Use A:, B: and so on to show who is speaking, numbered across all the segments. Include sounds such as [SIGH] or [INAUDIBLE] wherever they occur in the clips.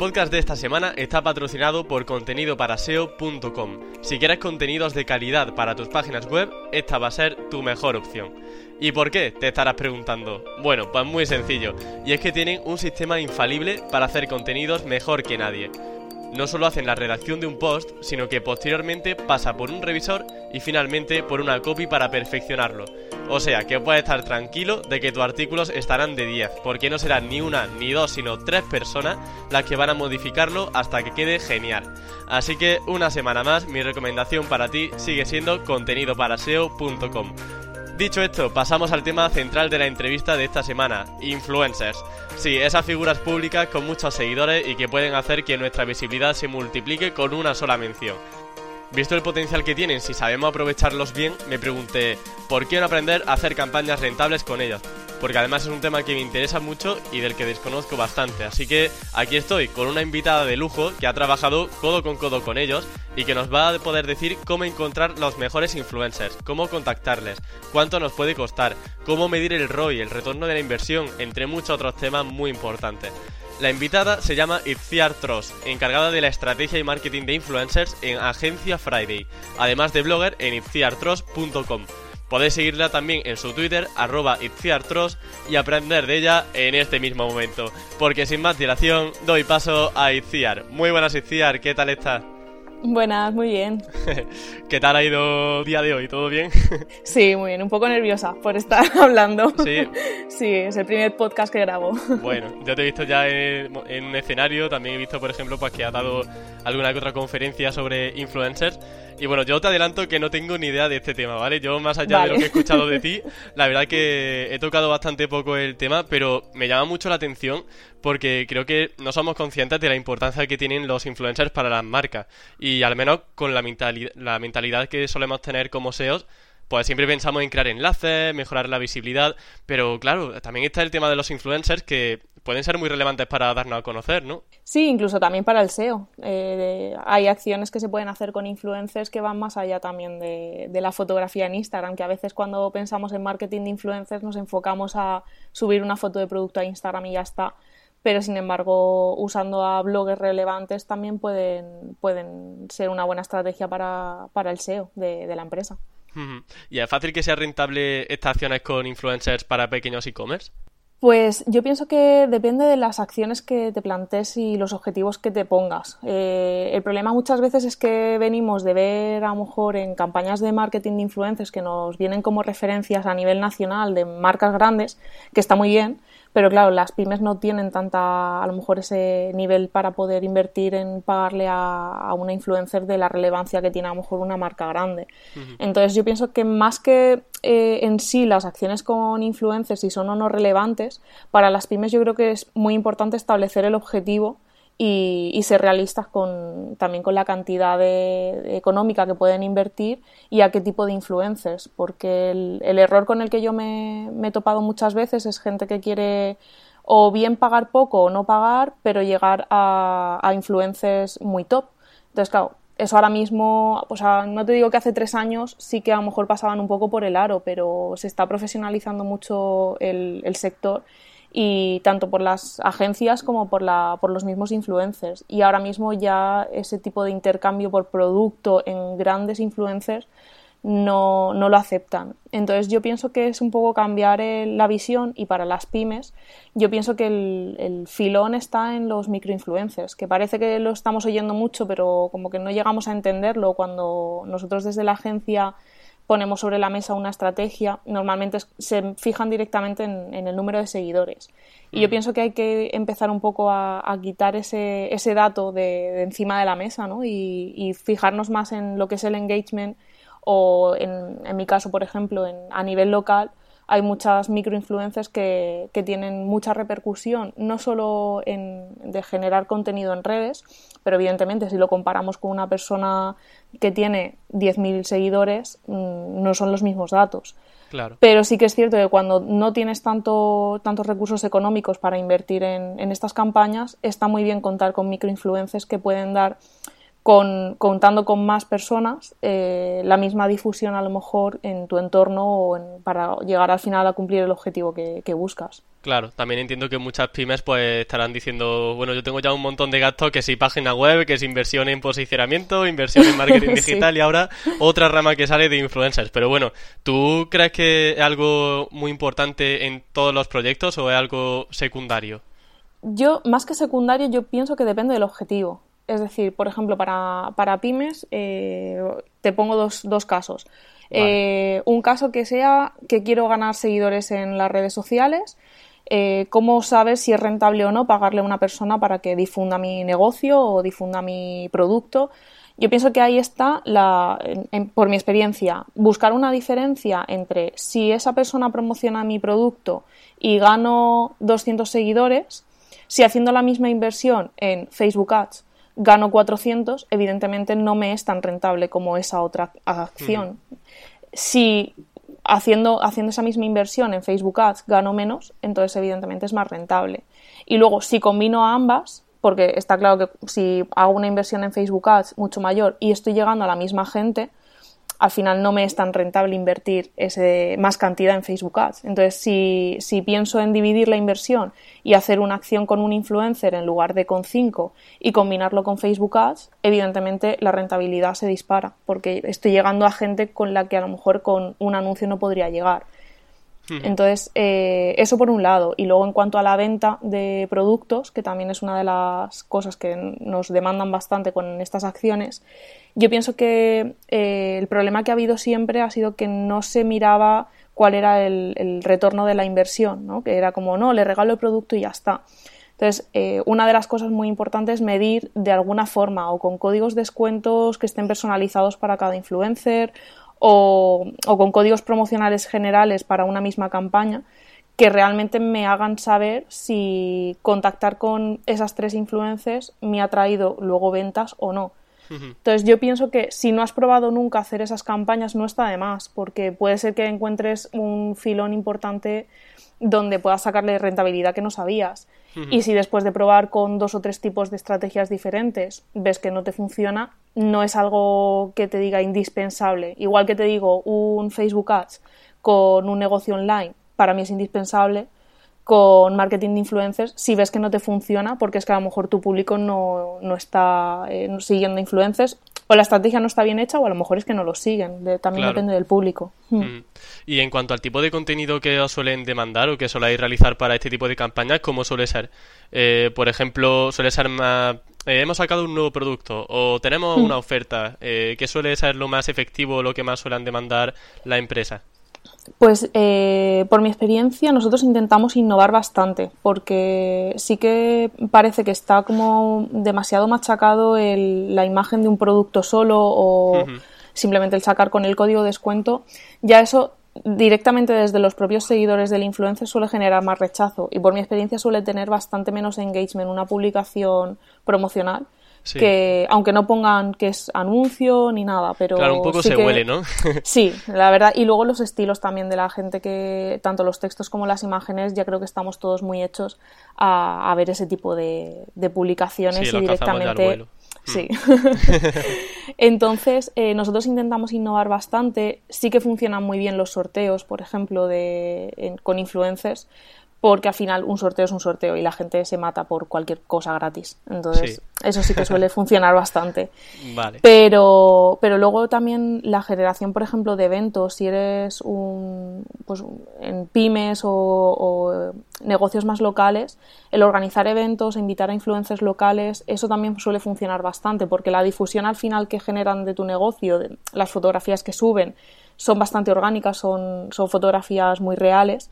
A: Podcast de esta semana está patrocinado por contenidoparaseo.com. Si quieres contenidos de calidad para tus páginas web, esta va a ser tu mejor opción. ¿Y por qué? Te estarás preguntando. Bueno, pues muy sencillo, y es que tienen un sistema infalible para hacer contenidos mejor que nadie no solo hacen la redacción de un post, sino que posteriormente pasa por un revisor y finalmente por una copy para perfeccionarlo. O sea, que puedes estar tranquilo de que tus artículos estarán de 10, porque no serán ni una ni dos, sino tres personas las que van a modificarlo hasta que quede genial. Así que una semana más, mi recomendación para ti sigue siendo contenidoparaseo.com. Dicho esto, pasamos al tema central de la entrevista de esta semana, influencers. Sí, esas figuras públicas con muchos seguidores y que pueden hacer que nuestra visibilidad se multiplique con una sola mención. Visto el potencial que tienen, si sabemos aprovecharlos bien, me pregunté, ¿por qué no aprender a hacer campañas rentables con ellos? Porque además es un tema que me interesa mucho y del que desconozco bastante. Así que aquí estoy con una invitada de lujo que ha trabajado codo con codo con ellos y que nos va a poder decir cómo encontrar los mejores influencers, cómo contactarles, cuánto nos puede costar, cómo medir el ROI, el retorno de la inversión, entre muchos otros temas muy importantes. La invitada se llama Itziar Tross, encargada de la estrategia y marketing de influencers en Agencia Friday, además de blogger en itziartross.com. Podéis seguirla también en su Twitter, arroba Itziartros, y aprender de ella en este mismo momento. Porque sin más dilación, doy paso a Itziar. Muy buenas Itziar, ¿qué tal estás?
B: Buenas, muy bien. [LAUGHS]
A: ¿Qué tal ha ido el día de hoy? ¿Todo bien? [LAUGHS]
B: sí, muy bien. Un poco nerviosa por estar [LAUGHS] hablando. Sí. Sí, es el primer podcast que grabo.
A: Bueno, yo te he visto ya en, un escenario. También he visto, por ejemplo, pues que has dado alguna que otra conferencia sobre influencers. Y bueno, yo te adelanto que no tengo ni idea de este tema, ¿vale? Yo, más allá de lo que he escuchado de ti, la verdad que he tocado bastante poco el tema, pero me llama mucho la atención porque creo que no somos conscientes de la importancia que tienen los influencers para las marcas. Y al menos con la, la mentalidad que solemos tener como SEOs, pues siempre pensamos en crear enlaces, mejorar la visibilidad, pero claro, también está el tema de los influencers que pueden ser muy relevantes para darnos a conocer, ¿no?
B: Sí, incluso también para el SEO. Eh, hay acciones que se pueden hacer con influencers que van más allá también de, de, la fotografía en Instagram, que a veces cuando pensamos en marketing de influencers nos enfocamos a subir una foto de producto a Instagram y ya está. Pero sin embargo, usando a bloggers relevantes también pueden, pueden ser una buena estrategia para, para el SEO de, de la empresa.
A: ¿Y es fácil que sea rentable estas acciones con influencers para pequeños e-commerce?
B: Pues yo pienso que depende de las acciones que te plantees y los objetivos que te pongas. Eh, el problema muchas veces es que venimos de ver a lo mejor en campañas de marketing de influencers que nos vienen como referencias a nivel nacional de marcas grandes, que está muy bien, pero claro, las pymes no tienen tanta, a lo mejor ese nivel para poder invertir en pagarle a, una influencer de la relevancia que tiene a lo mejor una marca grande. Entonces yo pienso que más que eh, en sí las acciones con influencers, si son o no relevantes, para las pymes yo creo que es muy importante establecer el objetivo y, ser realistas con, también con la cantidad económica que pueden invertir y a qué tipo de influencers, porque el, error con el que yo me, he topado muchas veces es gente que quiere o bien pagar poco o no pagar, pero llegar a, a influencers muy top. Entonces, claro, eso ahora mismo, pues no te digo que hace tres años sí que a lo mejor pasaban un poco por el aro, pero se está profesionalizando mucho el sector y tanto por las agencias como por, la, por los mismos influencers. Y ahora mismo ya ese tipo de intercambio por producto en grandes influencers no, no lo aceptan. Entonces yo pienso que es un poco cambiar la visión y para las pymes yo pienso que el, el filón está en los microinfluencers, que parece que lo estamos oyendo mucho pero como que no llegamos a entenderlo cuando nosotros desde la agencia ponemos sobre la mesa una estrategia, normalmente se fijan directamente en, el número de seguidores. Y yo mm. pienso que hay que empezar un poco a, quitar ese, ese dato de, encima de la mesa ¿no? y, fijarnos más en lo que es el engagement o, en, en mi caso, por ejemplo, en, a nivel local, hay muchas microinfluencers que, que tienen mucha repercusión, no solo en, de generar contenido en redes, pero evidentemente si lo comparamos con una persona que tiene 10.000 seguidores, mm, no son los mismos datos.
A: Claro.
B: Pero sí que es cierto que cuando no tienes tanto, tantos recursos económicos para invertir en, en estas campañas, está muy bien contar con microinfluencers que pueden dar con, contando con más personas, eh, la misma difusión a lo mejor en tu entorno o para llegar al final a cumplir el objetivo que, buscas.
A: Claro, también entiendo que muchas pymes pues estarán diciendo, bueno, yo tengo ya un montón de gastos, que si página web, que si inversión en posicionamiento, inversión en marketing [LAUGHS] digital y ahora otra rama que sale de influencers. Pero bueno, ¿tú crees que es algo muy importante en todos los proyectos o es algo secundario?
B: Yo, más que secundario, yo pienso que depende del objetivo. Es decir, por ejemplo, para, para pymes, eh, te pongo dos, dos casos. Eh, un caso que sea que quiero ganar seguidores en las redes sociales. Eh, ¿Cómo sabes si es rentable o no pagarle a una persona para que difunda mi negocio o difunda mi producto? Yo pienso que ahí está, la, por mi experiencia, buscar una diferencia entre si esa persona promociona mi producto y gano 200 seguidores, si haciendo la misma inversión en Facebook Ads gano 400, evidentemente no me es tan rentable como esa otra acción. Si haciendo, haciendo esa misma inversión en Facebook Ads gano menos, entonces evidentemente es más rentable. Y luego, si combino ambas, porque está claro que si hago una inversión en Facebook Ads mucho mayor y estoy llegando a la misma gente, al final no me es tan rentable invertir ese, más cantidad en Facebook Ads. Entonces, si, si, pienso en dividir la inversión y hacer una acción con un influencer en lugar de con cinco y combinarlo con Facebook Ads, evidentemente la rentabilidad se dispara porque estoy llegando a gente con la que a lo mejor con un anuncio no podría llegar. Entonces, eh, eso por un lado. Y luego, en cuanto a la venta de productos, que también es una de las cosas que nos demandan bastante con estas acciones, yo pienso que eh, el problema que ha habido siempre ha sido que no se miraba cuál era el, retorno de la inversión, ¿no? que era como, no, le regalo el producto y ya está. Entonces, eh, una de las cosas muy importantes es medir de alguna forma o con códigos descuentos que estén personalizados para cada influencer o, con códigos promocionales generales para una misma campaña que realmente me hagan saber si contactar con esas tres influencers me ha traído luego ventas o no. Entonces yo pienso que si no has probado nunca hacer esas campañas no está de más, porque puede ser que encuentres un filón importante donde puedas sacarle rentabilidad que no sabías. Y si después de probar con dos o tres tipos de estrategias diferentes ves que no te funciona, no es algo que te diga indispensable. Igual que te digo, un Facebook Ads con un negocio online para mí es indispensable, con marketing de influencers si ves que no te funciona porque es que a lo mejor tu público no, está eh, siguiendo influencers o la estrategia no está bien hecha o a lo mejor es que no lo siguen. también depende del público. Hmm. Mm.
A: Y en cuanto al tipo de contenido que os suelen demandar o que soléis realizar para este tipo de campañas, ¿cómo suele ser? Eh, por ejemplo, suele ser más... Eh, hemos sacado un nuevo producto o tenemos hmm. una oferta. ¿Qué suele ser lo más efectivo o lo que más suelen demandar la empresa?
B: Pues eh, por mi experiencia nosotros intentamos innovar bastante porque sí que parece que está como demasiado machacado la imagen de un producto solo o simplemente el sacar con el código de descuento. Ya eso directamente desde los propios seguidores del influencer suele generar más rechazo y por mi experiencia suele tener bastante menos engagement una publicación promocional que aunque no pongan que es anuncio ni nada, pero
A: claro, un poco se huele, ¿no? [LAUGHS]
B: sí, la verdad. Y luego los estilos también de la gente que, tanto los textos como las imágenes, ya creo que estamos todos muy hechos a, ver ese tipo de, publicaciones y directamente. Sí. Mm. [LAUGHS] Entonces, eh, nosotros intentamos innovar bastante. Sí que funcionan muy bien los sorteos, por ejemplo, de, con influencers, porque al final un sorteo es un sorteo y la gente se mata por cualquier cosa gratis. Entonces, [LAUGHS] eso sí que suele funcionar bastante. [LAUGHS]
A: Vale.
B: Pero, pero luego también la generación, por ejemplo, de eventos, si eres un, pues, en pymes o, negocios más locales, el organizar eventos, invitar a influencers locales, eso también suele funcionar bastante, porque la difusión al final que generan de tu negocio, de las fotografías que suben, son bastante orgánicas, son, son fotografías muy reales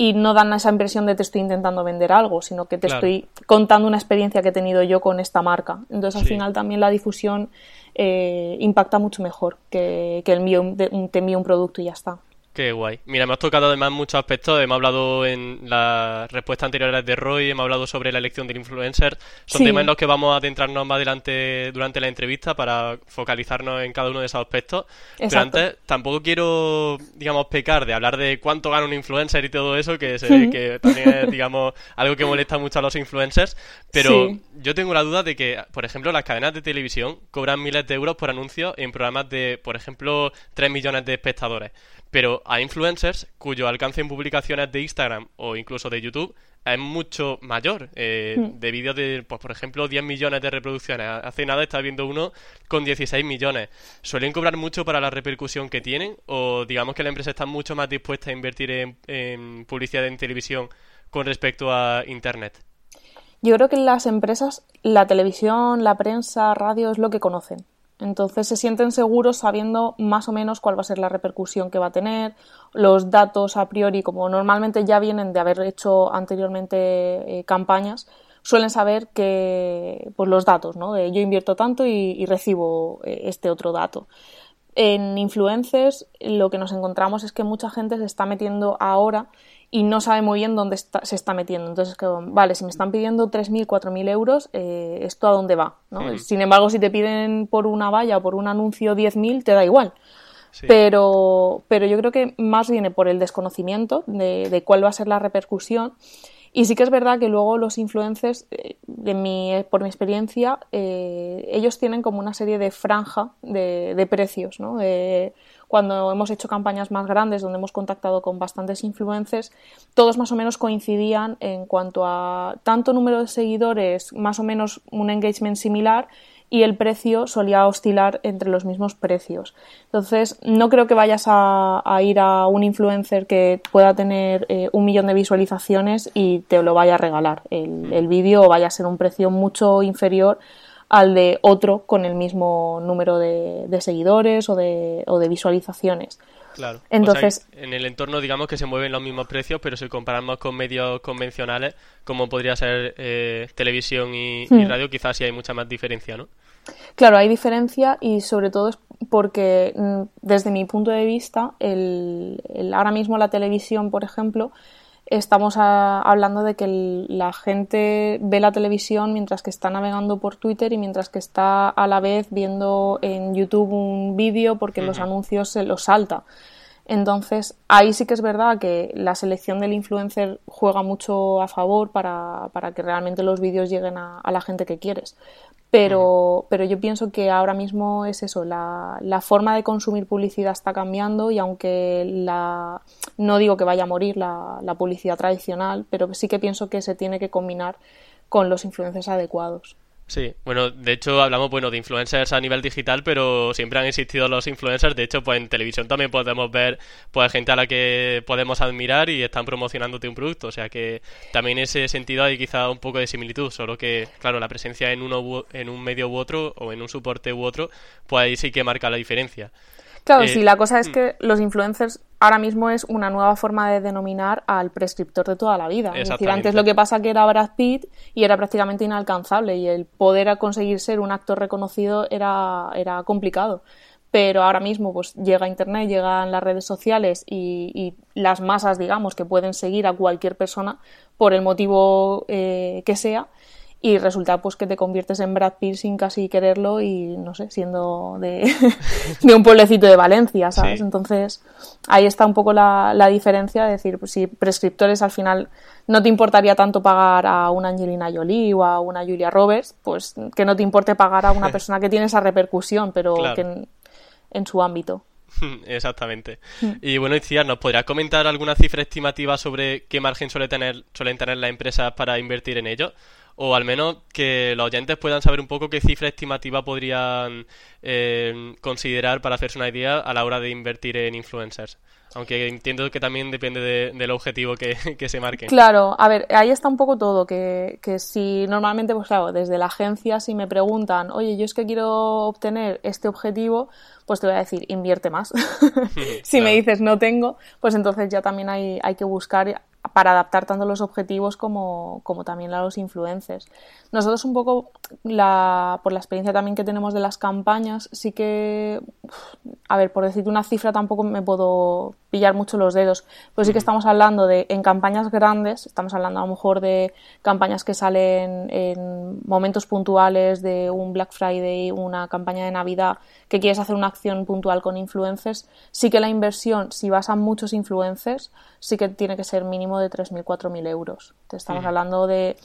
B: y no dan esa impresión de te estoy intentando vender algo, sino que te estoy contando una experiencia que he tenido yo con esta marca. Entonces, al final también la difusión eh, impacta mucho mejor que, que el mío, te envío un producto y ya está.
A: Qué guay. Mira, hemos tocado además muchos aspectos. Hemos hablado en las respuestas anteriores de Roy, hemos hablado sobre la elección del influencer. Son temas en los que vamos a adentrarnos más adelante durante la entrevista para focalizarnos en cada uno de esos aspectos. Pero antes, tampoco quiero, digamos, pecar de hablar de cuánto gana un influencer y todo eso, que se que también es, digamos, algo que molesta mucho a los influencers. Pero yo tengo la duda de que, por ejemplo, las cadenas de televisión cobran miles de euros por anuncios en programas de, por ejemplo, 3 millones de espectadores. Pero hay influencers cuyo alcance en publicaciones de Instagram o incluso de YouTube es mucho mayor. Eh, hmm. De vídeos de, pues, por ejemplo, 10 millones de reproducciones. Hace nada estaba viendo uno con 16 millones. ¿Suelen cobrar mucho para la repercusión que tienen? ¿O digamos que la empresa está mucho más dispuesta a invertir en publicidad en televisión con respecto a Internet?
B: Yo creo que las empresas, la televisión, la prensa, radio es lo que conocen. Entonces se sienten seguros sabiendo más o menos cuál va a ser la repercusión que va a tener, los datos a priori, como normalmente ya vienen de haber hecho anteriormente eh, campañas, suelen saber que pues los datos, ¿no? De yo invierto tanto y, recibo eh, este otro dato. En influencers lo que nos encontramos es que mucha gente se está metiendo ahora y no sabe muy bien dónde se está metiendo. Entonces, que, vale, si me están pidiendo 3.000, 4.000 euros, eh, ¿esto a dónde va? ¿no? Sin embargo, si te piden por una valla o por un anuncio 10.000, te da igual. Pero, pero yo creo que más viene por el desconocimiento de, cuál va a ser la repercusión. Y sí que es verdad que luego los influencers, eh, de mi, por mi experiencia, eh, ellos tienen como una serie de franja de, de precios, ¿no? Cuando hemos hecho campañas más grandes donde hemos contactado con bastantes influencers, todos más o menos coincidían en cuanto a tanto número de seguidores, más o menos un engagement similar y el precio solía oscilar entre los mismos precios. Entonces, no creo que vayas a, ir a un influencer que pueda tener eh, un millón de visualizaciones y te lo vaya a regalar el, el vídeo o vaya a ser un precio mucho inferior al de otro con el mismo número de, seguidores o de, o de visualizaciones.
A: Claro. Entonces, en el entorno, digamos que se mueven los mismos precios, pero si comparamos con medios convencionales, como podría ser eh, televisión y, hmm. radio, quizás sí hay mucha más diferencia, ¿no?
B: Claro, hay diferencia y sobre todo es porque mm, desde mi punto de vista, el, ahora mismo la televisión, por ejemplo, estamos hablando de que la gente ve la televisión mientras que está navegando por Twitter y mientras que está a la vez viendo en YouTube un vídeo porque los anuncios se los salta. Entonces, ahí sí que es verdad que la selección del influencer juega mucho a favor para, para que realmente los vídeos lleguen a, a, la gente que quieres. Pero, pero yo pienso que ahora mismo es eso, la, la, forma de consumir publicidad está cambiando y aunque la, no digo que vaya a morir la, la publicidad tradicional, pero sí que pienso que se tiene que combinar con los influencers adecuados.
A: Sí, bueno, de hecho hablamos bueno de influencers a nivel digital, pero siempre han existido los influencers. De hecho, pues en televisión también podemos ver pues gente a la que podemos admirar y están promocionándote un producto. O sea que también en ese sentido hay quizá un poco de similitud, solo que, claro, la presencia en uno en un medio u otro o en un soporte u otro, pues ahí sí que marca la diferencia.
B: Claro, sí, eh, la cosa es mm. que los influencers ahora mismo es una nueva forma de denominar al prescriptor de toda la vida. Es decir, antes lo que pasa que era Brad Pitt y era prácticamente inalcanzable y el poder conseguir ser un actor reconocido era, era complicado. Pero ahora mismo pues llega Internet, llegan las redes sociales y, y las masas, digamos, que pueden seguir a cualquier persona por el motivo eh, que sea y resulta pues que te conviertes en Brad Pitt sin casi quererlo y no sé, siendo de, [LAUGHS] de un pueblecito de Valencia, ¿sabes? Entonces ahí está un poco la, la diferencia, de decir, pues si prescriptores al final no te importaría tanto pagar a una Angelina Jolie o a una Julia Roberts, pues que no te importe pagar a una [LAUGHS] persona que tiene esa repercusión, pero que en, su ámbito. [LAUGHS]
A: Exactamente. Mm. Y bueno, Iciar, ¿nos podrías comentar alguna cifra estimativa sobre qué margen suele tener, suelen tener las empresas para invertir en ello? O al menos que los oyentes puedan saber un poco qué cifra estimativa podrían eh, considerar para hacerse una idea a la hora de invertir en influencers. Aunque entiendo que también depende del objetivo [LAUGHS] que, se marque.
B: Claro, a ver, ahí está un poco todo, que, que si normalmente, pues claro, desde la agencia si me preguntan, oye, yo es que quiero obtener este objetivo, pues te voy a decir, invierte más. [LAUGHS] [LAUGHS] si me dices no tengo, pues entonces ya también hay, hay que buscar para adaptar tanto los objetivos como, como, también a los influencers. Nosotros un poco, la, por la experiencia también que tenemos de las campañas, sí que, a ver, por decirte una cifra tampoco me puedo pillar mucho los dedos. Pues sí que estamos hablando de, en campañas grandes, estamos hablando a lo mejor de campañas que salen en momentos puntuales de un Black Friday, una campaña de Navidad, que quieres hacer una acción puntual con influencers, sí que la inversión, si vas a muchos influencers, sí que tiene que ser mínimo de 3.000, 4.000 euros. Te estamos hablando de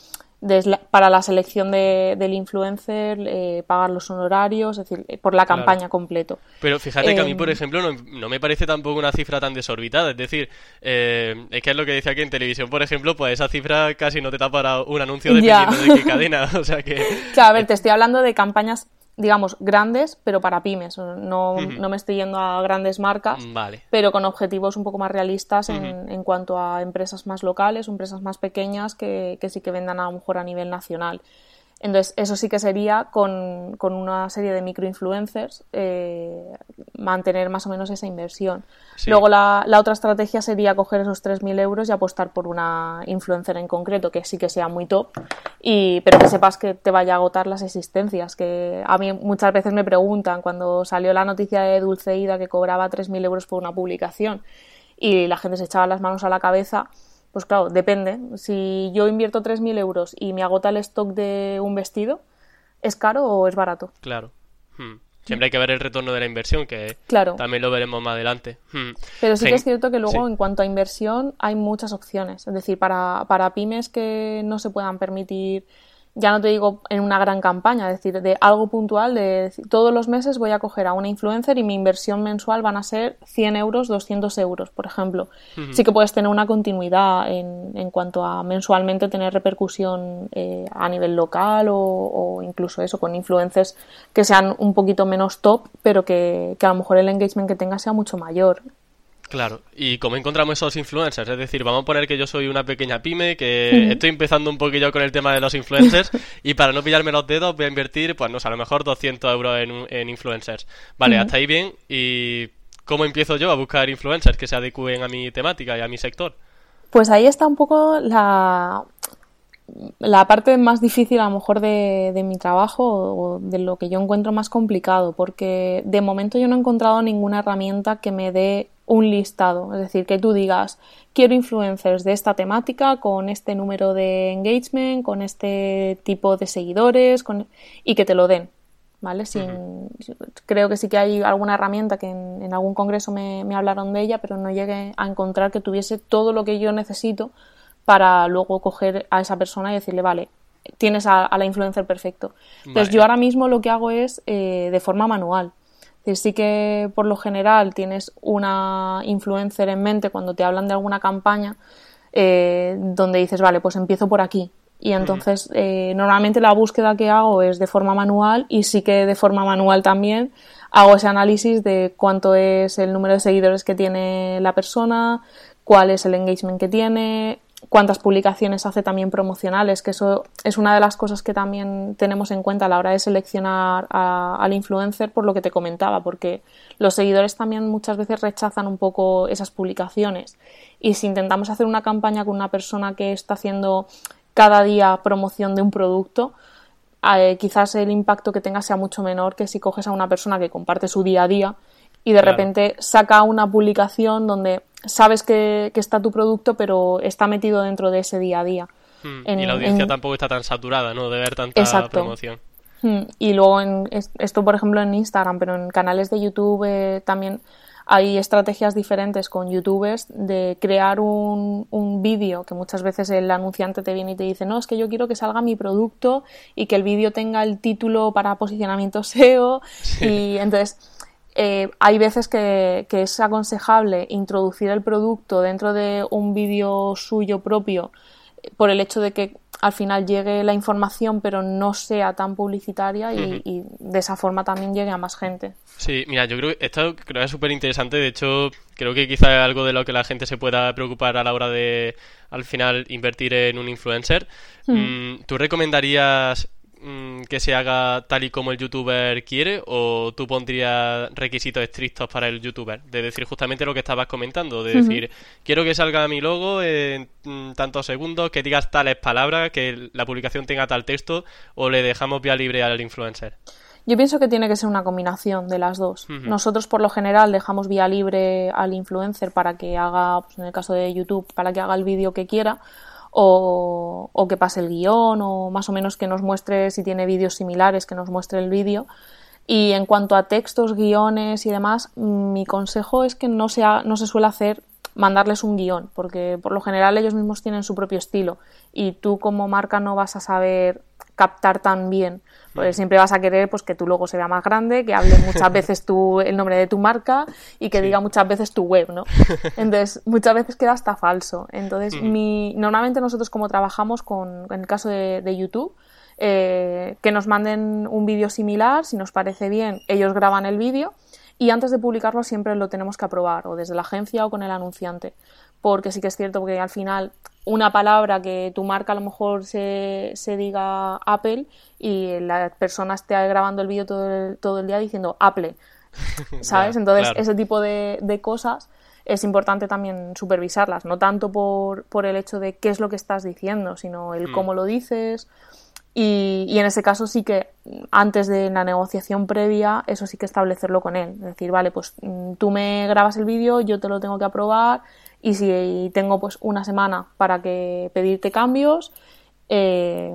B: para la selección de, del influencer, eh, pagar los honorarios, es decir, eh, por la campaña completo.
A: Pero fíjate que a mí, por em, ejemplo, no, me parece tampoco una cifra tan desorbitada. Es decir, eh, es que es lo que decía aquí en televisión, por ejemplo, pues esa cifra casi no te da para un anuncio dependiendo de qué cadena. [LAUGHS] O sea que. [LAUGHS]
B: Claro, a ver, te estoy hablando de campañas digamos, grandes, pero para pymes. No, no me estoy yendo a grandes marcas, pero con objetivos un poco más realistas en, en, cuanto a empresas más locales, empresas más pequeñas que, que sí que vendan a lo mejor a nivel nacional. Entonces, eso sí que sería con, con una serie de microinfluencers eh, mantener más o menos esa inversión. Luego, la, la, otra estrategia sería coger esos 3.000 euros y apostar por una influencer en concreto que sí que sea muy top, y, pero que sepas que te vaya a agotar las existencias. Que a mí muchas veces me preguntan cuando salió la noticia de Dulceida que cobraba 3.000 euros por una publicación y la gente se echaba las manos a la cabeza pues claro, depende. Si yo invierto 3.000 euros y me agota el stock de un vestido, ¿es caro o es barato?
A: Claro. Hmm. Siempre hay que ver el retorno de la inversión, que también lo veremos más adelante. Hmm.
B: Pero sí que es cierto que luego, en cuanto a inversión, hay muchas opciones. Es decir, para, para pymes que no se puedan permitir ya no te digo en una gran campaña, es decir, de algo puntual, de todos los meses voy a coger a una influencer y mi inversión mensual van a ser 100 euros, 200 euros, por ejemplo. Sí que puedes tener una continuidad en, en cuanto a mensualmente tener repercusión eh, a nivel local o, o, incluso eso, con influencers que sean un poquito menos top, pero que, que a lo mejor el engagement que tenga sea mucho mayor.
A: Claro, y cómo encontramos esos influencers, es decir, vamos a poner que yo soy una pequeña pyme, que estoy empezando un poquillo con el tema de los influencers y para no pillarme los dedos voy a invertir, pues no sé, a lo mejor 200 euros en, influencers. Vale, hasta ahí bien, y ¿cómo empiezo yo a buscar influencers que se adecúen a mi temática y a mi sector?
B: Pues ahí está un poco la, la parte más difícil a lo mejor de, de, mi trabajo o de lo que yo encuentro más complicado, porque de momento yo no he encontrado ninguna herramienta que me dé un listado, es decir, que tú digas, quiero influencers de esta temática con este número de engagement, con este tipo de seguidores con... y que te lo den, ¿vale? Sin... Creo que sí que hay alguna herramienta que en, algún congreso me, me, hablaron de ella, pero no llegué a encontrar que tuviese todo lo que yo necesito para luego coger a esa persona y decirle, vale, tienes a, la influencer perfecto. Entonces yo ahora mismo lo que hago es eh, de forma manual sí que por lo general tienes una influencer en mente cuando te hablan de alguna campaña eh, donde dices, vale, pues empiezo por aquí. Y entonces eh, normalmente la búsqueda que hago es de forma manual y sí que de forma manual también hago ese análisis de cuánto es el número de seguidores que tiene la persona, cuál es el engagement que tiene, cuántas publicaciones hace también promocionales, que eso es una de las cosas que también tenemos en cuenta a la hora de seleccionar al influencer, por lo que te comentaba, porque los seguidores también muchas veces rechazan un poco esas publicaciones. Y si intentamos hacer una campaña con una persona que está haciendo cada día promoción de un producto, eh, quizás el impacto que tenga sea mucho menor que si coges a una persona que comparte su día a día y de repente saca una publicación donde sabes que, está tu producto, pero está metido dentro de ese día a día.
A: Hmm, y la audiencia tampoco está tan saturada, ¿no? De ver tanta promoción.
B: Hmm, y luego, en, esto por ejemplo en Instagram, pero en canales de YouTube eh, también hay estrategias diferentes con youtubers de crear un, un vídeo que muchas veces el anunciante te viene y te dice, no, es que yo quiero que salga mi producto y que el vídeo tenga el título para posicionamiento [LAUGHS] SEO. Y entonces eh, hay veces que, es aconsejable introducir el producto dentro de un vídeo suyo propio por el hecho de que al final llegue la información pero no sea tan publicitaria y, de esa forma también llegue a más gente.
A: Sí, mira, yo creo que esto creo que es súper interesante. De hecho, creo que quizá es algo de lo que la gente se pueda preocupar a la hora de al final invertir en un influencer. Mm, ¿Tú recomendarías Mm, que se haga tal y como el youtuber quiere o tú pondrías requisitos estrictos para el youtuber? De decir justamente lo que estabas comentando, de decir, quiero que salga mi logo en mm, tantos segundos, que digas tales palabras, que la publicación tenga tal texto o le dejamos vía libre al influencer.
B: Yo pienso que tiene que ser una combinación de las dos. Nosotros, por lo general, dejamos vía libre al influencer para que haga, pues, en el caso de YouTube, para que haga el vídeo que quiera, o, o, que pase el guion, o más o menos que nos muestre, si tiene vídeos similares, que nos muestre el vídeo. Y en cuanto a textos, guiones y demás, mi consejo es que no, sea, no se suele hacer mandarles un guion, porque por lo general ellos mismos tienen su propio estilo y tú como marca no vas a saber captar tan bien. Pues siempre vas a querer pues que tu logo se vea más grande, que hable muchas [LAUGHS] veces tu, el nombre de tu marca y que diga muchas veces tu web, ¿no? [LAUGHS] Entonces, muchas veces queda hasta falso. Entonces, mi, normalmente nosotros como trabajamos con, en el caso de, YouTube, eh, que nos manden un vídeo similar, si nos parece bien, ellos graban el vídeo y antes de publicarlo siempre lo tenemos que aprobar, o desde la agencia o con el anunciante, porque sí que es cierto que al final una palabra que tu marca a lo mejor se, se diga Apple y la persona esté grabando el vídeo todo el, todo el día diciendo Apple, [LAUGHS] ¿sabes? Entonces, ese tipo de, de, cosas es importante también supervisarlas, no tanto por, por, el hecho de qué es lo que estás diciendo, sino el mm. cómo lo dices. Y, y, en ese caso sí que antes de la negociación previa, eso sí que establecerlo con él. Es decir, vale, pues mm, tú me grabas el vídeo, yo te lo tengo que aprobar y si tengo pues una semana para que pedirte cambios, eh,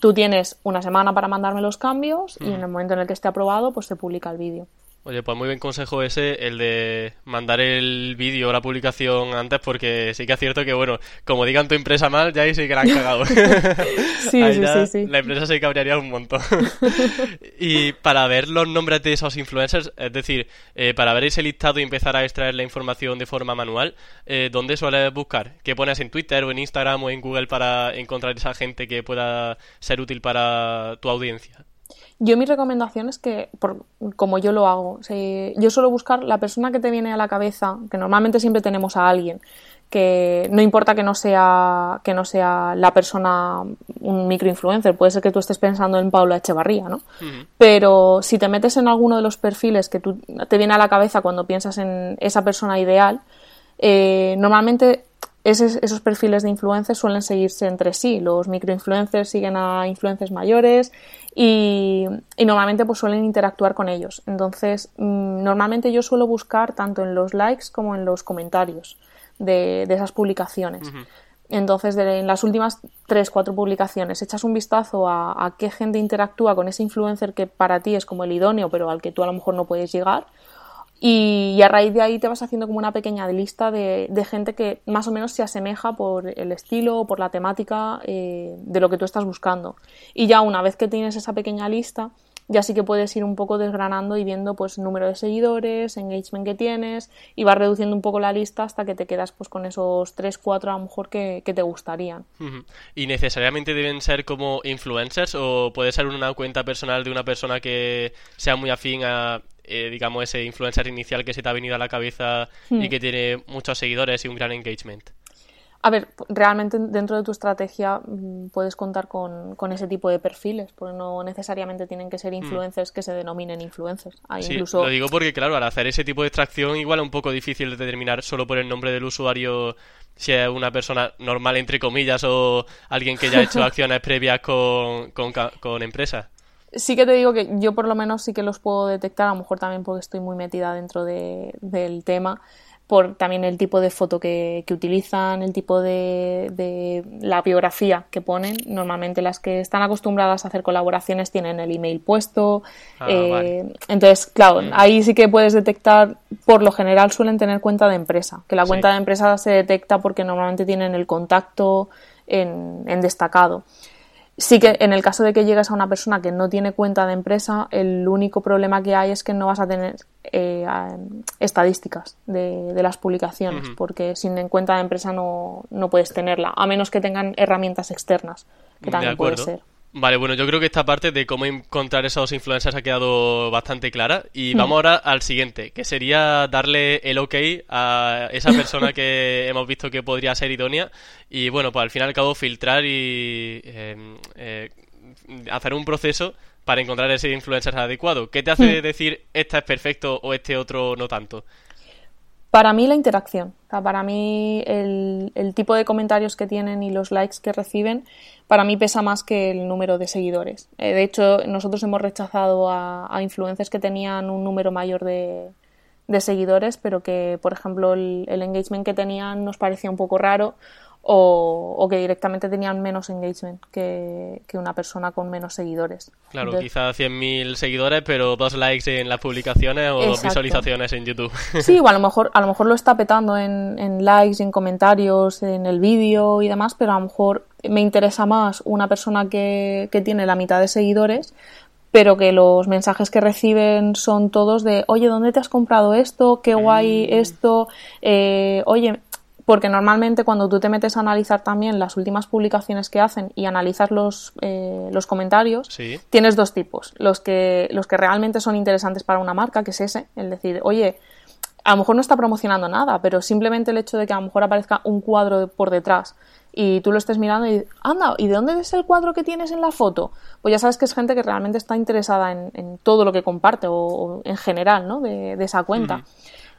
B: tú tienes una semana para mandarme los cambios y en el momento en el que esté aprobado, pues se publica el vídeo.
A: Oye, pues muy bien consejo ese, el de mandar el vídeo o la publicación antes, porque sí que es cierto que, bueno, como digan tu empresa mal, ya ahí sí que la han [LAUGHS] cagado.
B: sí, sí, sí, sí,
A: La empresa se cabrearía un montón. [LAUGHS] y para ver los nombres de esos influencers, es decir, eh, para ver ese listado y empezar a extraer la información de forma manual, eh, ¿dónde sueles buscar? ¿Qué pones en Twitter o en Instagram o en Google para encontrar esa gente que pueda ser útil para tu audiencia?
B: Yo mi recomendación es que, por, como yo lo hago, yo suelo buscar la persona que te viene a la cabeza, que normalmente siempre tenemos a alguien, que no importa que no sea, que no sea la persona un microinfluencer, puede ser que tú estés pensando en Paula Echevarría, ¿no? Pero si te metes en alguno de los perfiles que tú, te viene a la cabeza cuando piensas en esa persona ideal, eh, normalmente esos perfiles de influencers suelen seguirse entre sí. Los microinfluencers siguen a influencers mayores y, normalmente pues suelen interactuar con ellos. Entonces, mm, normalmente yo suelo buscar tanto en los likes como en los comentarios de, esas publicaciones. Entonces, en las últimas tres, cuatro publicaciones, echas un vistazo a, a, qué gente interactúa con ese influencer que para ti es como el idóneo, pero al que tú a lo mejor no puedes llegar. Y, a raíz de ahí te vas haciendo como una pequeña lista de, gente que más o menos se asemeja por el estilo, por la temática eh, de lo que tú estás buscando. Y ya una vez que tienes esa pequeña lista, ya sí que puedes ir un poco desgranando y viendo pues número de seguidores, engagement que tienes y vas reduciendo un poco la lista hasta que te quedas pues con esos 3, 4 a lo mejor que, te gustarían.
A: ¿Y necesariamente deben ser como influencers o puede ser una cuenta personal de una persona que sea muy afín a eh, digamos, ese influencer inicial que se te ha venido a la cabeza y hmm. que tiene muchos seguidores y un gran engagement?
B: A ver, realmente dentro de tu estrategia mm, puedes contar con, ese tipo de perfiles, porque no necesariamente tienen que ser hmm. influencers que se denominen influencers.
A: sí, lo digo porque, claro, al hacer ese tipo de extracción igual es un poco difícil de determinar solo por el nombre del usuario si es una persona normal, entre comillas, o alguien que ya ha hecho [LAUGHS] acciones previas con, con, con empresas
B: sí que te digo que yo por lo menos sí que los puedo detectar, a lo mejor también porque estoy muy metida dentro de, del tema, por también el tipo de foto que, que utilizan, el tipo de, de, la biografía que ponen. Normalmente las que están acostumbradas a hacer colaboraciones tienen el email puesto. Ah, eh, entonces, claro, mm. ahí sí que puedes detectar, por lo general suelen tener cuenta de empresa, que la cuenta de empresa se detecta porque normalmente tienen el contacto en, en destacado. Sí que en el caso de que llegues a una persona que no tiene cuenta de empresa, el único problema que hay es que no vas a tener eh, estadísticas de, las publicaciones, porque sin cuenta de empresa no, no, puedes tenerla, a menos que tengan herramientas externas, que también puede ser.
A: Vale, bueno, yo creo que esta parte de cómo encontrar esos influencers ha quedado bastante clara. Y hmm. vamos ahora al siguiente, que sería darle el ok a esa persona [LAUGHS] que hemos visto que podría ser idónea. Y bueno, pues al fin y al cabo filtrar y em, eh, hacer un proceso para encontrar ese influencer adecuado. ¿Qué te hace hmm. decir este es perfecto o este otro no tanto?
B: Para mí la interacción, para mí el, tipo de comentarios que tienen y los likes que reciben, para mí pesa más que el número de seguidores. Eh, de hecho, nosotros hemos rechazado a, influencers que tenían un número mayor de, seguidores, pero que, por ejemplo, el, engagement que tenían nos parecía un poco raro o, que directamente tenían menos engagement que, una persona con menos seguidores.
A: Claro, quizá 100.000 seguidores, pero dos likes en las publicaciones o dos visualizaciones en YouTube.
B: Sí, o a [LAUGHS] lo mejor, a lo mejor lo está petando en, en likes, en comentarios, en el vídeo y demás, pero a lo mejor me interesa más una persona que, que tiene la mitad de seguidores pero que los mensajes que reciben son todos de, oye, ¿dónde te has comprado esto? ¿Qué guay mm. esto? Eh, oye, porque normalmente cuando tú te metes a analizar también las últimas publicaciones que hacen y analizas los, eh, los comentarios, tienes dos tipos. Los que, los que realmente son interesantes para una marca, que es ese, el decir, oye, a lo mejor no está promocionando nada, pero simplemente el hecho de que a lo mejor aparezca un cuadro por detrás y tú lo estés mirando y anda, ¿y de dónde es el cuadro que tienes en la foto? Pues ya sabes que es gente que realmente está interesada en, todo lo que comparte o, en general, ¿no? De, esa cuenta.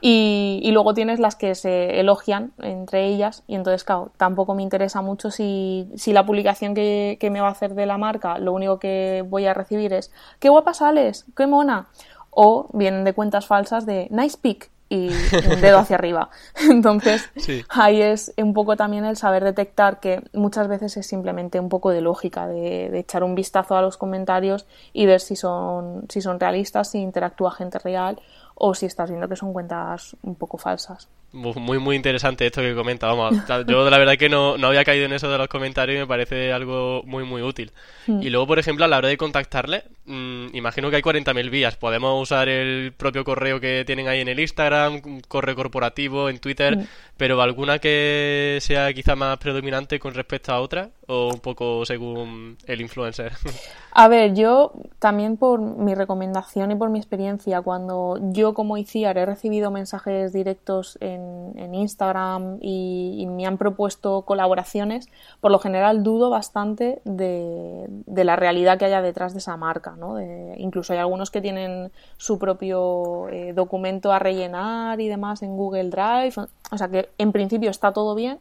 B: Y, luego tienes las que se elogian entre ellas. Y entonces, claro, tampoco me interesa mucho si, si la publicación que, me va a hacer de la marca, lo único que voy a recibir es qué guapa sales, qué mona, o vienen de cuentas falsas de nice pic y un dedo hacia arriba. [LAUGHS] Entonces, ahí es un poco también el saber detectar que muchas veces es simplemente un poco de lógica, de, de, echar un vistazo a los comentarios y ver si son, si son realistas, si interactúa gente real o si estás viendo que son cuentas un poco falsas.
A: Muy, muy interesante esto que comenta. Vamos, yo la verdad que no, no había caído en eso de los comentarios y me parece algo muy, muy útil. Mm. Y luego, por ejemplo, a la hora de contactarle, mm, imagino que hay 40.000 vías. Podemos usar el propio correo que tienen ahí en el Instagram, un correo corporativo, en Twitter, mm. pero ¿alguna que sea quizá más predominante con respecto a otra? ¿O un poco según el influencer? [LAUGHS]
B: A ver, yo también por mi recomendación y por mi experiencia, cuando yo como ICIAR he recibido mensajes directos en en, Instagram y, me han propuesto colaboraciones, por lo general dudo bastante de, la realidad que haya detrás de esa marca. ¿no? incluso hay algunos que tienen su propio eh, documento a rellenar y demás en Google Drive. O sea que en principio está todo bien,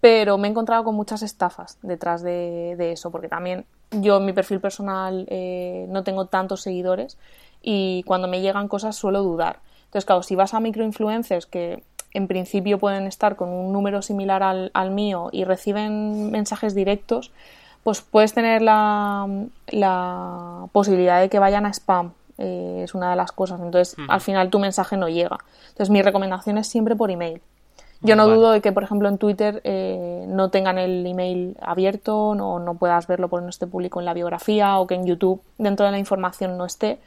B: pero me he encontrado con muchas estafas detrás de, eso, porque también yo en mi perfil personal eh, no tengo tantos seguidores y cuando me llegan cosas suelo dudar. Entonces, claro, si vas a microinfluencers que en principio pueden estar con un número similar al, mío y reciben mensajes directos, pues puedes tener la, posibilidad de que vayan a spam. Eh, es una de las cosas. Entonces, al final tu mensaje no llega. Entonces, mi recomendación es siempre por email. Yo no dudo de que, por ejemplo, en Twitter eh, no tengan el email abierto o no, no puedas verlo porque no esté público en la biografía o que en YouTube dentro de la información no esté.